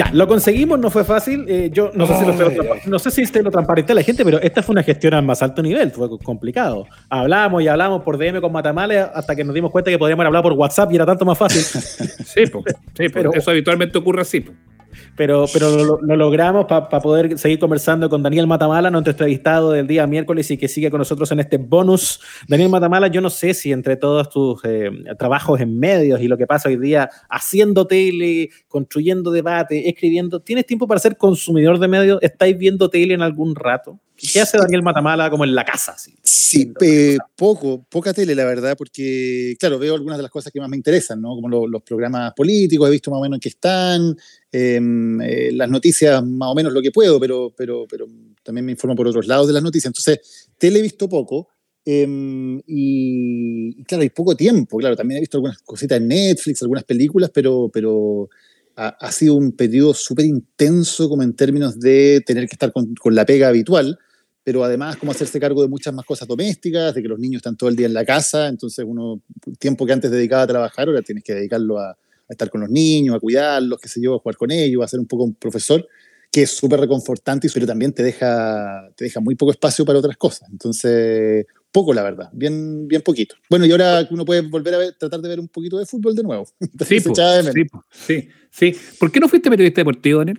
Ya, lo conseguimos, no fue fácil. Eh, yo no sé, si lo, no sé si lo transparenté a la gente, pero esta fue una gestión a más alto nivel, fue complicado. Hablamos y hablamos por DM con Matamales hasta que nos dimos cuenta que podíamos hablar por WhatsApp y era tanto más fácil. sí, pues, sí pero, eso habitualmente ocurre así. Pero, pero lo, logramos para poder seguir conversando con Daniel Matamala, nuestro entrevistado del día miércoles y que sigue con nosotros en este bonus. Daniel Matamala, yo no sé si entre todos tus eh, trabajos en medios y lo que pasa hoy día haciendo tele, construyendo debate, escribiendo, ¿tienes tiempo para ser consumidor de medios? ¿Estáis viendo tele en algún rato? ¿Qué hace Daniel Matamala como en la casa? Sí, poco, poca tele, la verdad, porque, claro, veo algunas de las cosas que más me interesan, ¿no? Como los programas políticos, he visto más o menos en qué están, em, eh, las noticias más o menos lo que puedo, pero, pero, pero también me informo por otros lados de las noticias. Entonces, tele he visto poco. Em, y, claro, hay poco tiempo, claro, también he visto algunas cositas en Netflix, algunas películas, pero, pero ha, sido un periodo súper intenso como en términos de tener que estar con, con la pega habitual pero además como hacerse cargo de muchas más cosas domésticas, de que los niños están todo el día en la casa, entonces uno, tiempo que antes dedicaba a trabajar, ahora tienes que dedicarlo a, estar con los niños, a cuidarlos, qué sé yo, a jugar con ellos, a ser un poco un profesor, que es súper reconfortante, pero también te deja, te deja muy poco espacio para otras cosas. Entonces, poco, la verdad, bien, bien poquito. Bueno, y ahora uno puede volver a tratar de ver un poquito de fútbol de nuevo. Sí, sí, sí, sí. ¿Por qué no fuiste periodista deportivo, Daniel?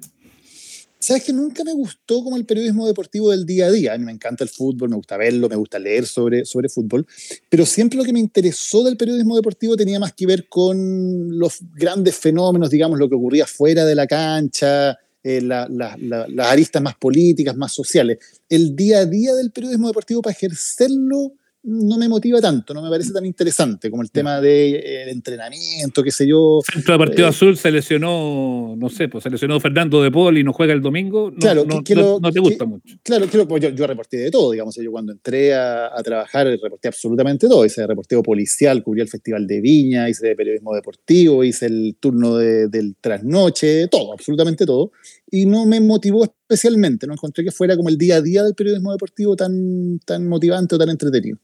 Sabes que nunca me gustó como el periodismo deportivo del día a día. A mí me encanta el fútbol, me gusta verlo, me gusta leer sobre, sobre fútbol, pero siempre lo que me interesó del periodismo deportivo tenía más que ver con los grandes fenómenos, digamos, lo que ocurría fuera de la cancha, eh, las aristas más políticas, más sociales. El día a día del periodismo deportivo para ejercerlo no me motiva tanto, no me parece tan interesante como el tema del de, entrenamiento, qué sé yo. Centro de Partido eh, Azul se lesionó, no sé, pues se lesionó Fernando de Paul y no juega el domingo. No, claro, no, no, te gusta mucho. Claro, pues yo, yo, reporté de todo, digamos. Yo cuando entré a, a, trabajar reporté absolutamente todo. Hice reporteo policial, cubrí el Festival de Viña, hice periodismo deportivo, hice el turno de, del trasnoche, todo, absolutamente todo. Y no me motivó especialmente, no encontré que fuera como el día a día del periodismo deportivo tan, tan motivante o tan entretenido.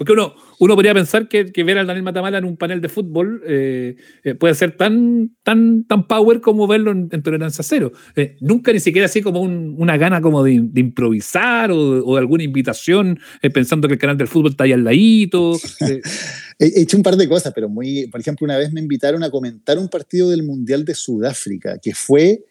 Porque uno, uno podría pensar que, ver al Daniel Matamala en un panel de fútbol eh, eh, puede ser tan, tan, tan power como verlo en, Tolerancia Cero. Eh, nunca ni siquiera así como una gana como de, improvisar o, de alguna invitación pensando que el canal del fútbol está ahí al ladito. He hecho un par de cosas, pero muy, por ejemplo, una vez me invitaron a comentar un partido del Mundial de Sudáfrica, que fue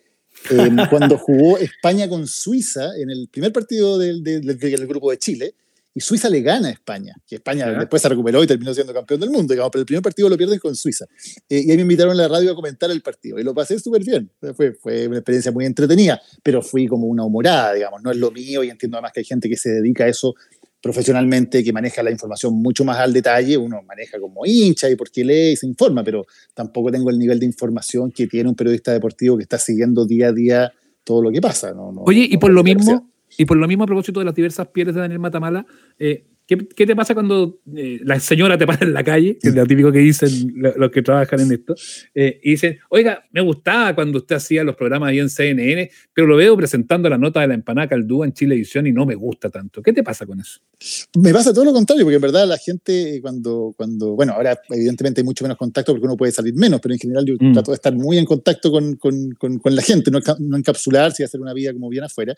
em, cuando jugó España con Suiza en el primer partido del, del grupo de Chile y Suiza le gana a España, que España después se recuperó y terminó siendo campeón del mundo, digamos, pero el primer partido lo pierden con Suiza. Eh, y ahí me invitaron a la radio a comentar el partido y lo pasé súper bien. Fue, fue una experiencia muy entretenida, pero fui como una humorada, digamos, no es lo mío y entiendo además que hay gente que se dedica a eso profesionalmente, que maneja la información mucho más al detalle, uno maneja como hincha y porque lee y se informa, pero tampoco tengo el nivel de información que tiene un periodista deportivo que está siguiendo día a día todo lo que pasa. No, Oye, y por lo mismo, y por lo mismo, a propósito de las diversas pieles de Daniel Matamala, eh, ¿Qué, te pasa cuando eh, la señora te para en la calle, que es lo típico que dicen los que trabajan en esto, eh, y dicen, oiga, me gustaba cuando usted hacía los programas ahí en CNN, pero lo veo presentando la nota de la empanada caldúa en Chilevisión y no me gusta tanto. ¿Qué te pasa con eso? Me pasa todo lo contrario, porque en verdad la gente cuando, cuando bueno, ahora evidentemente hay mucho menos contacto porque uno puede salir menos, pero en general yo mm. trato de estar muy en contacto con, con, con, la gente, no, no encapsularse y hacer una vida como bien afuera.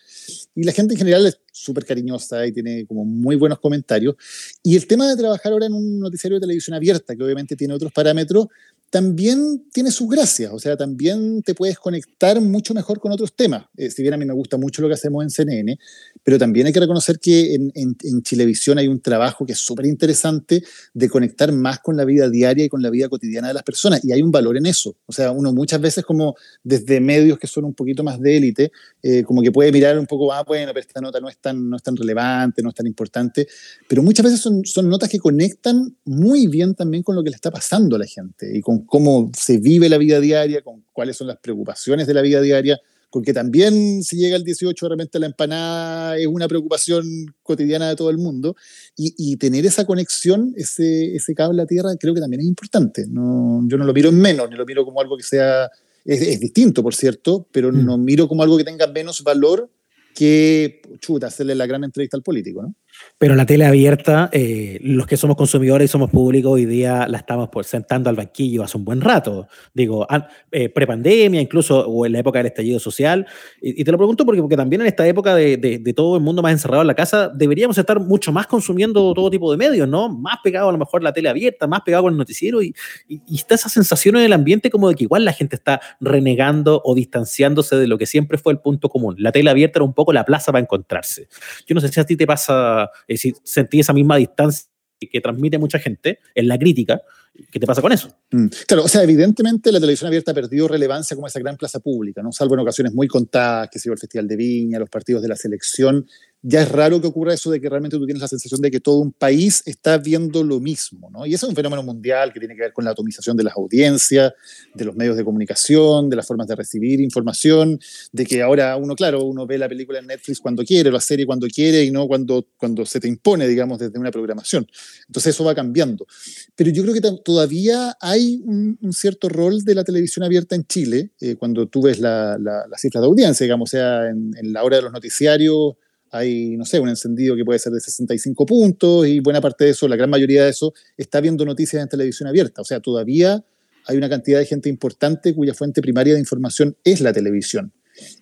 Y la gente en general es súper cariñosa y tiene como muy buenos comentarios. Y el tema de trabajar ahora en un noticiario de televisión abierta, que obviamente tiene otros parámetros, también tiene sus gracias, o sea, también te puedes conectar mucho mejor con otros temas. Eh, si bien a mí me gusta mucho lo que hacemos en CNN, pero también hay que reconocer que en, en, Chilevisión hay un trabajo que es súper interesante de conectar más con la vida diaria y con la vida cotidiana de las personas, y hay un valor en eso. O sea, uno muchas veces como desde medios que son un poquito más de élite, eh, como que puede mirar un poco, ah, bueno, pero esta nota no es tan, no es tan relevante, no es tan importante, pero muchas veces son, son notas que conectan muy bien también con lo que le está pasando a la gente y con cómo se vive la vida diaria, con cuáles son las preocupaciones de la vida diaria, porque también si llega el 18 de repente la empanada es una preocupación cotidiana de todo el mundo, y, tener esa conexión, ese, ese cable a tierra, creo que también es importante. No, yo no lo miro en menos, ni lo miro como algo que sea, es, distinto, por cierto, pero mm. no miro como algo que tenga menos valor que, chuta, hacerle la gran entrevista al político, ¿no? Pero la tele abierta, eh, los que somos consumidores y somos públicos, hoy día la estamos pues, sentando al banquillo hace un buen rato. Digo, eh, prepandemia, incluso, o en la época del estallido social. Y, te lo pregunto porque, porque también en esta época de, de, todo el mundo más encerrado en la casa, deberíamos estar mucho más consumiendo todo tipo de medios, ¿no? Más pegado a lo mejor la tele abierta, más pegado con el noticiero. Y, y, y está esa sensación en el ambiente como de que igual la gente está renegando o distanciándose de lo que siempre fue el punto común. La tele abierta era un poco la plaza para encontrarse. Yo no sé si a ti te pasa es sentí esa misma distancia que transmite mucha gente en la crítica. ¿Qué te pasa con eso? Mm, claro, o sea, evidentemente la televisión abierta ha perdido relevancia como esa gran plaza pública, ¿no? Salvo en ocasiones muy contadas, que se el Festival de Viña, los partidos de la selección, ya es raro que ocurra eso de que realmente tú tienes la sensación de que todo un país está viendo lo mismo, ¿no? Y eso es un fenómeno mundial que tiene que ver con la atomización de las audiencias, de los medios de comunicación, de las formas de recibir información, de que ahora uno, claro, uno ve la película en Netflix cuando quiere, la serie cuando quiere y no cuando, cuando se te impone, digamos, desde una programación. Entonces eso va cambiando. Pero yo creo que todavía hay un, cierto rol de la televisión abierta en Chile, eh, cuando tú ves la, la, cifra de audiencia, digamos, o sea, en, en la hora de los noticiarios hay, no sé, un encendido que puede ser de 65 puntos y buena parte de eso, la gran mayoría de eso, está viendo noticias en televisión abierta. O sea, todavía hay una cantidad de gente importante cuya fuente primaria de información es la televisión.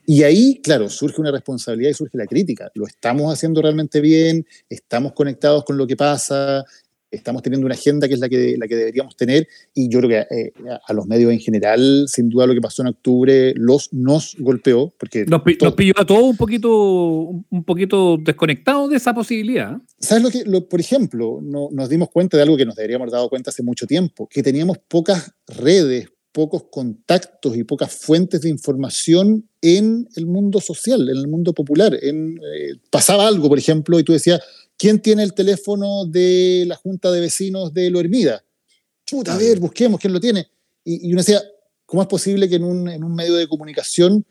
Y ahí, claro, surge una responsabilidad y surge la crítica. ¿Lo estamos haciendo realmente bien? ¿Estamos conectados con lo que pasa? Estamos teniendo una agenda que es la que, la que deberíamos tener y yo creo que eh, a los medios en general, sin duda lo que pasó en octubre los nos golpeó. Porque nos, pilló a todos un poquito, un poquito desconectados de esa posibilidad. ¿Sabes lo que, lo, por ejemplo, no, nos dimos cuenta de algo que nos deberíamos haber dado cuenta hace mucho tiempo, que teníamos pocas redes, pocos contactos y pocas fuentes de información en el mundo social, en el mundo popular. En, eh, pasaba algo, por ejemplo, y tú decías, ¿Quién tiene el teléfono de la Junta de Vecinos de Lo Hermida? Chuta, a ver, busquemos quién lo tiene. Y, uno decía, ¿cómo es posible que en un, medio de comunicación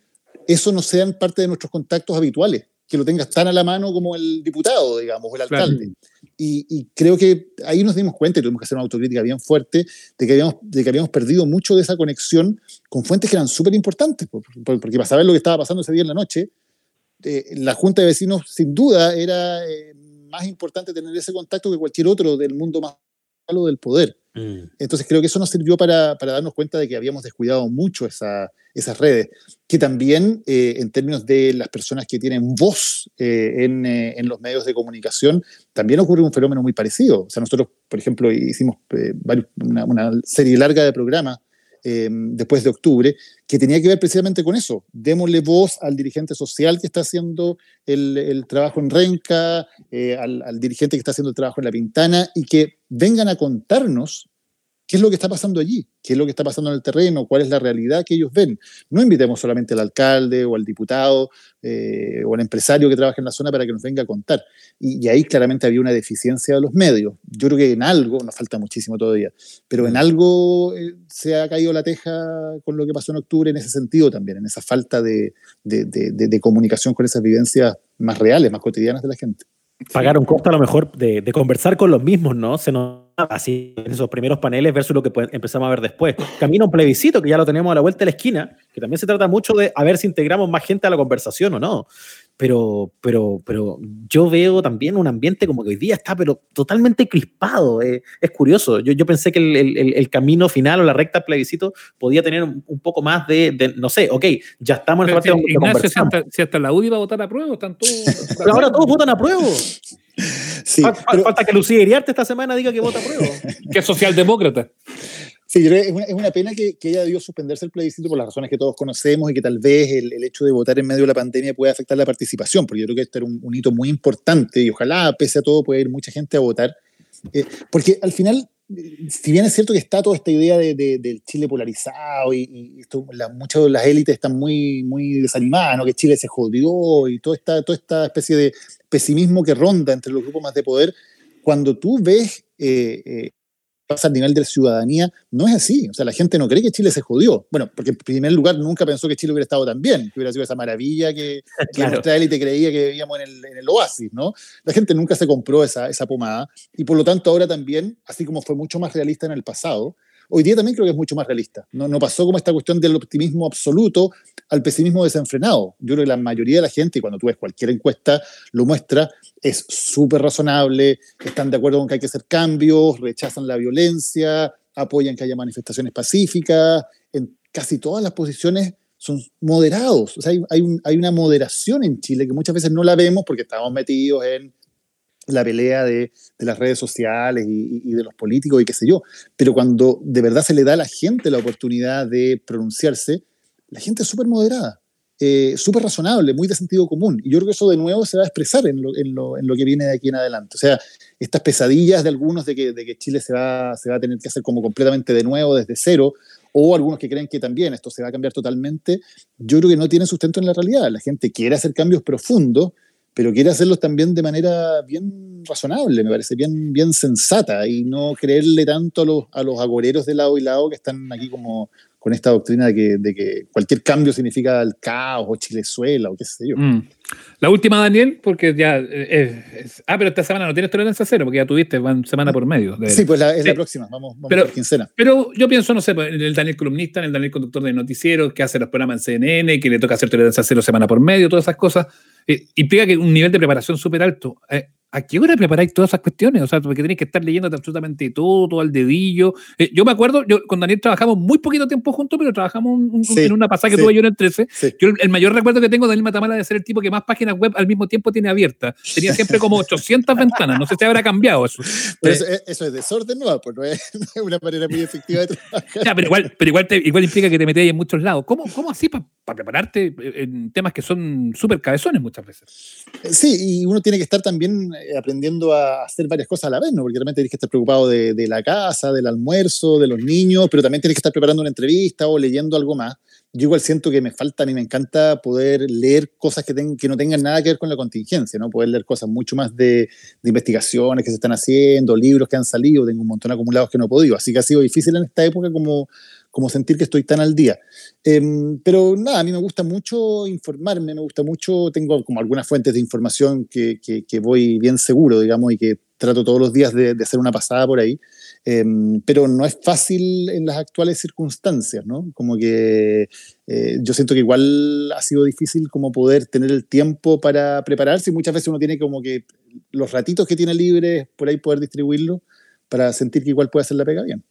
eso no sean parte de nuestros contactos habituales? Que lo tengas tan a la mano como el diputado, digamos, o el alcalde. Y, creo que ahí nos dimos cuenta, y tuvimos que hacer una autocrítica bien fuerte, de que habíamos, de que habíamos perdido mucho de esa conexión con fuentes que eran súper importantes, porque para saber lo que estaba pasando ese día en la noche, eh, la Junta de Vecinos sin duda era eh, más importante tener ese contacto que cualquier otro del mundo más malo del poder. Mm. Entonces creo que eso nos sirvió para, para, darnos cuenta de que habíamos descuidado mucho esa, esas redes, que también eh, en términos de las personas que tienen voz eh, en, eh, en, los medios de comunicación, también ocurre un fenómeno muy parecido. O sea, nosotros, por ejemplo, hicimos una, una, serie larga de programas Em, después de octubre, que tenía que ver precisamente con eso. Démosle voz al dirigente social que está haciendo el, trabajo en Renca, eh, al, al, dirigente que está haciendo el trabajo en La Pintana, y que vengan a contarnos qué es lo que está pasando allí, qué es lo que está pasando en el terreno, cuál es la realidad que ellos ven. No invitemos solamente al alcalde o al diputado eh, o al empresario que trabaja en la zona para que nos venga a contar. Y, ahí claramente había una deficiencia de los medios. Yo creo que en algo, nos falta muchísimo todavía, pero en mm. algo eh, se ha caído la teja con lo que pasó en octubre en ese sentido también, en esa falta de, de, comunicación con esas vivencias más reales, más cotidianas de la gente. Pagar un costo a lo mejor de, conversar con los mismos, ¿no? Se nos así en esos primeros paneles versus lo que empezamos a ver después. Camino un plebiscito, que ya lo tenemos a la vuelta de la esquina, que también se trata mucho de a ver si integramos más gente a la conversación o no. Pero, pero, pero yo veo también un ambiente como que hoy día está pero totalmente crispado. Eh, es curioso. Yo, yo pensé que el, el, camino final o la recta plebiscito podía tener un, poco más de, no sé, ok, ya estamos en el parte Ignacio, si hasta, si hasta, la UDI va a votar a prueba, están todos... pero ahora todos votan a prueba. Sí, Falta que Lucía Iriarte esta semana diga que vota a prueba. que es socialdemócrata. Sí, es una, es una pena que, que, ella debió suspenderse el plebiscito por las razones que todos conocemos y que tal vez el, el, hecho de votar en medio de la pandemia pueda afectar la participación, porque yo creo que esto era un, un hito muy importante y ojalá, pese a todo, pueda ir mucha gente a votar. Eh, porque al final, si bien es cierto que está toda esta idea de, de, del Chile polarizado y, y esto, la, muchas de las élites están muy, muy desanimadas, ¿no? que Chile se jodió y toda esta, toda esta especie de pesimismo que ronda entre los grupos más de poder, cuando tú ves eh, eh, pasa al nivel de la ciudadanía, no es así. O sea, la gente no cree que Chile se jodió. Bueno, porque en primer lugar nunca pensó que Chile hubiera estado tan bien, que hubiera sido esa maravilla que, nuestra élite creía que vivíamos en el, en el, oasis, ¿no? La gente nunca se compró esa, esa pomada y por lo tanto ahora también, así como fue mucho más realista en el pasado, hoy día también creo que es mucho más realista. No, pasó como esta cuestión del optimismo absoluto al pesimismo desenfrenado. Yo creo que la mayoría de la gente, y cuando tú ves cualquier encuesta, lo muestra, es súper razonable, están de acuerdo con que hay que hacer cambios, rechazan la violencia, apoyan que haya manifestaciones pacíficas, en casi todas las posiciones son moderados. O sea, hay, una moderación en Chile que muchas veces no la vemos porque estamos metidos en la pelea de, de las redes sociales y, de los políticos y qué sé yo. Pero cuando de verdad se le da a la gente la oportunidad de pronunciarse, la gente es súper moderada. Eh, súper razonable, muy de sentido común. Y yo creo que eso de nuevo se va a expresar en lo, en, lo, en lo, que viene de aquí en adelante. O sea, estas pesadillas de algunos de que, de que Chile se va, se va a tener que hacer como completamente de nuevo, desde cero, o algunos que creen que también esto se va a cambiar totalmente, yo creo que no tienen sustento en la realidad. La gente quiere hacer cambios profundos, pero quiere hacerlos también de manera bien razonable, me parece, bien, bien sensata, y no creerle tanto a los, a los agoreros de lado y lado que están aquí como con esta doctrina de que, de que, cualquier cambio significa el caos o Chilezuela o qué sé yo. Mm. La última, Daniel, porque ya. Eh, es, ah, pero esta semana no tienes tolerancia cero, porque ya tuviste van semana por medio. De, sí, pues la, es sí. la próxima, vamos, vamos pero, por quincena. Pero yo pienso, no sé, pues, en el Daniel columnista, en el Daniel conductor de noticieros, que hace los programas en CNN, que le toca hacer tolerancia cero semana por medio, todas esas cosas, eh, implica que un nivel de preparación súper alto. Eh, ¿A qué hora preparáis todas esas cuestiones? O sea, porque tenéis que estar leyendo absolutamente todo, todo al dedillo. Eh, yo me acuerdo, yo con Daniel trabajamos muy poquito tiempo juntos, pero trabajamos un, un, sí, en una pasada que sí, tuve yo en el 13. Sí. Yo el mayor recuerdo que tengo de Daniel Matamala de ser el tipo que más páginas web al mismo tiempo tiene abiertas. Tenía siempre como 800 ventanas. No sé si habrá cambiado eso. Pero eso, eso es desorden, ¿no? Pues no es, una manera muy efectiva de trabajar. Ya, pero igual, pero igual, te, igual implica que te metéis en muchos lados. ¿Cómo, cómo así para pa prepararte en temas que son súper cabezones muchas veces? Sí, y uno tiene que estar también eh, aprendiendo a hacer varias cosas a la vez, ¿no? Porque realmente tienes que estar preocupado de, de, la casa, del almuerzo, de los niños, pero también tienes que estar preparando una entrevista o leyendo algo más. Yo igual siento que me faltan y me encanta poder leer cosas que, ten, que no tengan nada que ver con la contingencia, ¿no? Poder leer cosas mucho más de, de, investigaciones que se están haciendo, libros que han salido, tengo un montón acumulados que no he podido. Así que ha sido difícil en esta época como, como sentir que estoy tan al día. Eh, pero nada, a mí me gusta mucho informarme, me gusta mucho, tengo como algunas fuentes de información que, que, que voy bien seguro, digamos, y que trato todos los días de, de hacer una pasada por ahí. Eh, pero no es fácil en las actuales circunstancias, ¿no? Como que eh, yo siento que igual ha sido difícil como poder tener el tiempo para prepararse y muchas veces uno tiene como que los ratitos que tiene libres por ahí poder distribuirlo para sentir que igual puede hacer la pega bien.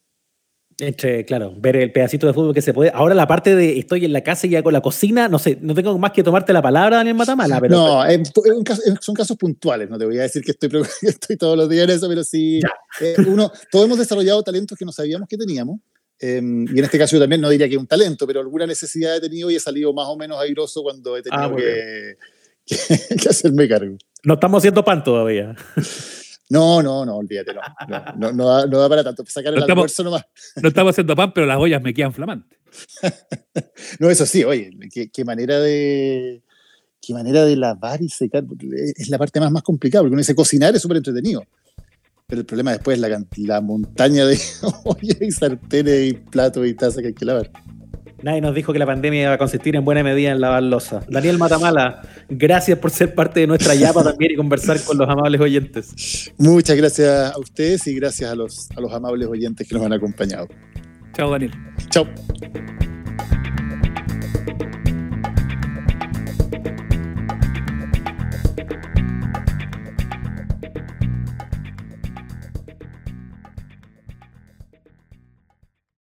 Entre, claro, ver el pedacito de fútbol que se puede. Ahora la parte de estoy en la casa y ya con la cocina, no sé, no tengo más que tomarte la palabra, Daniel Matamala. Pero, no, es, es caso, son casos puntuales, no te voy a decir que estoy, estoy todos los días en eso, pero sí, eh, uno, todos hemos desarrollado talentos que no sabíamos que teníamos. Eh, y en este caso yo también no diría que un talento, pero alguna necesidad he tenido y he salido más o menos airoso cuando he tenido ah, que, que, que hacerme cargo. No estamos haciendo pan todavía. No, no, no, olvídate, no. No, no, da, no da, para tanto. Sacar el no estamos, almuerzo nomás. No estamos haciendo pan, pero las ollas me quedan flamantes. no, eso sí, oye, qué, qué, manera de. Qué manera de lavar y secar. Es la parte más, más complicada, porque uno dice cocinar es súper entretenido. Pero el problema después es la, la montaña de ollas y sartenes y platos y tazas que hay que lavar. Nadie nos dijo que la pandemia iba a consistir en buena medida en lavar losa. Daniel Matamala, gracias por ser parte de nuestra yapa también y conversar con los amables oyentes. Muchas gracias a ustedes y gracias a los, a los amables oyentes que nos han acompañado. Chao, Daniel. Chao.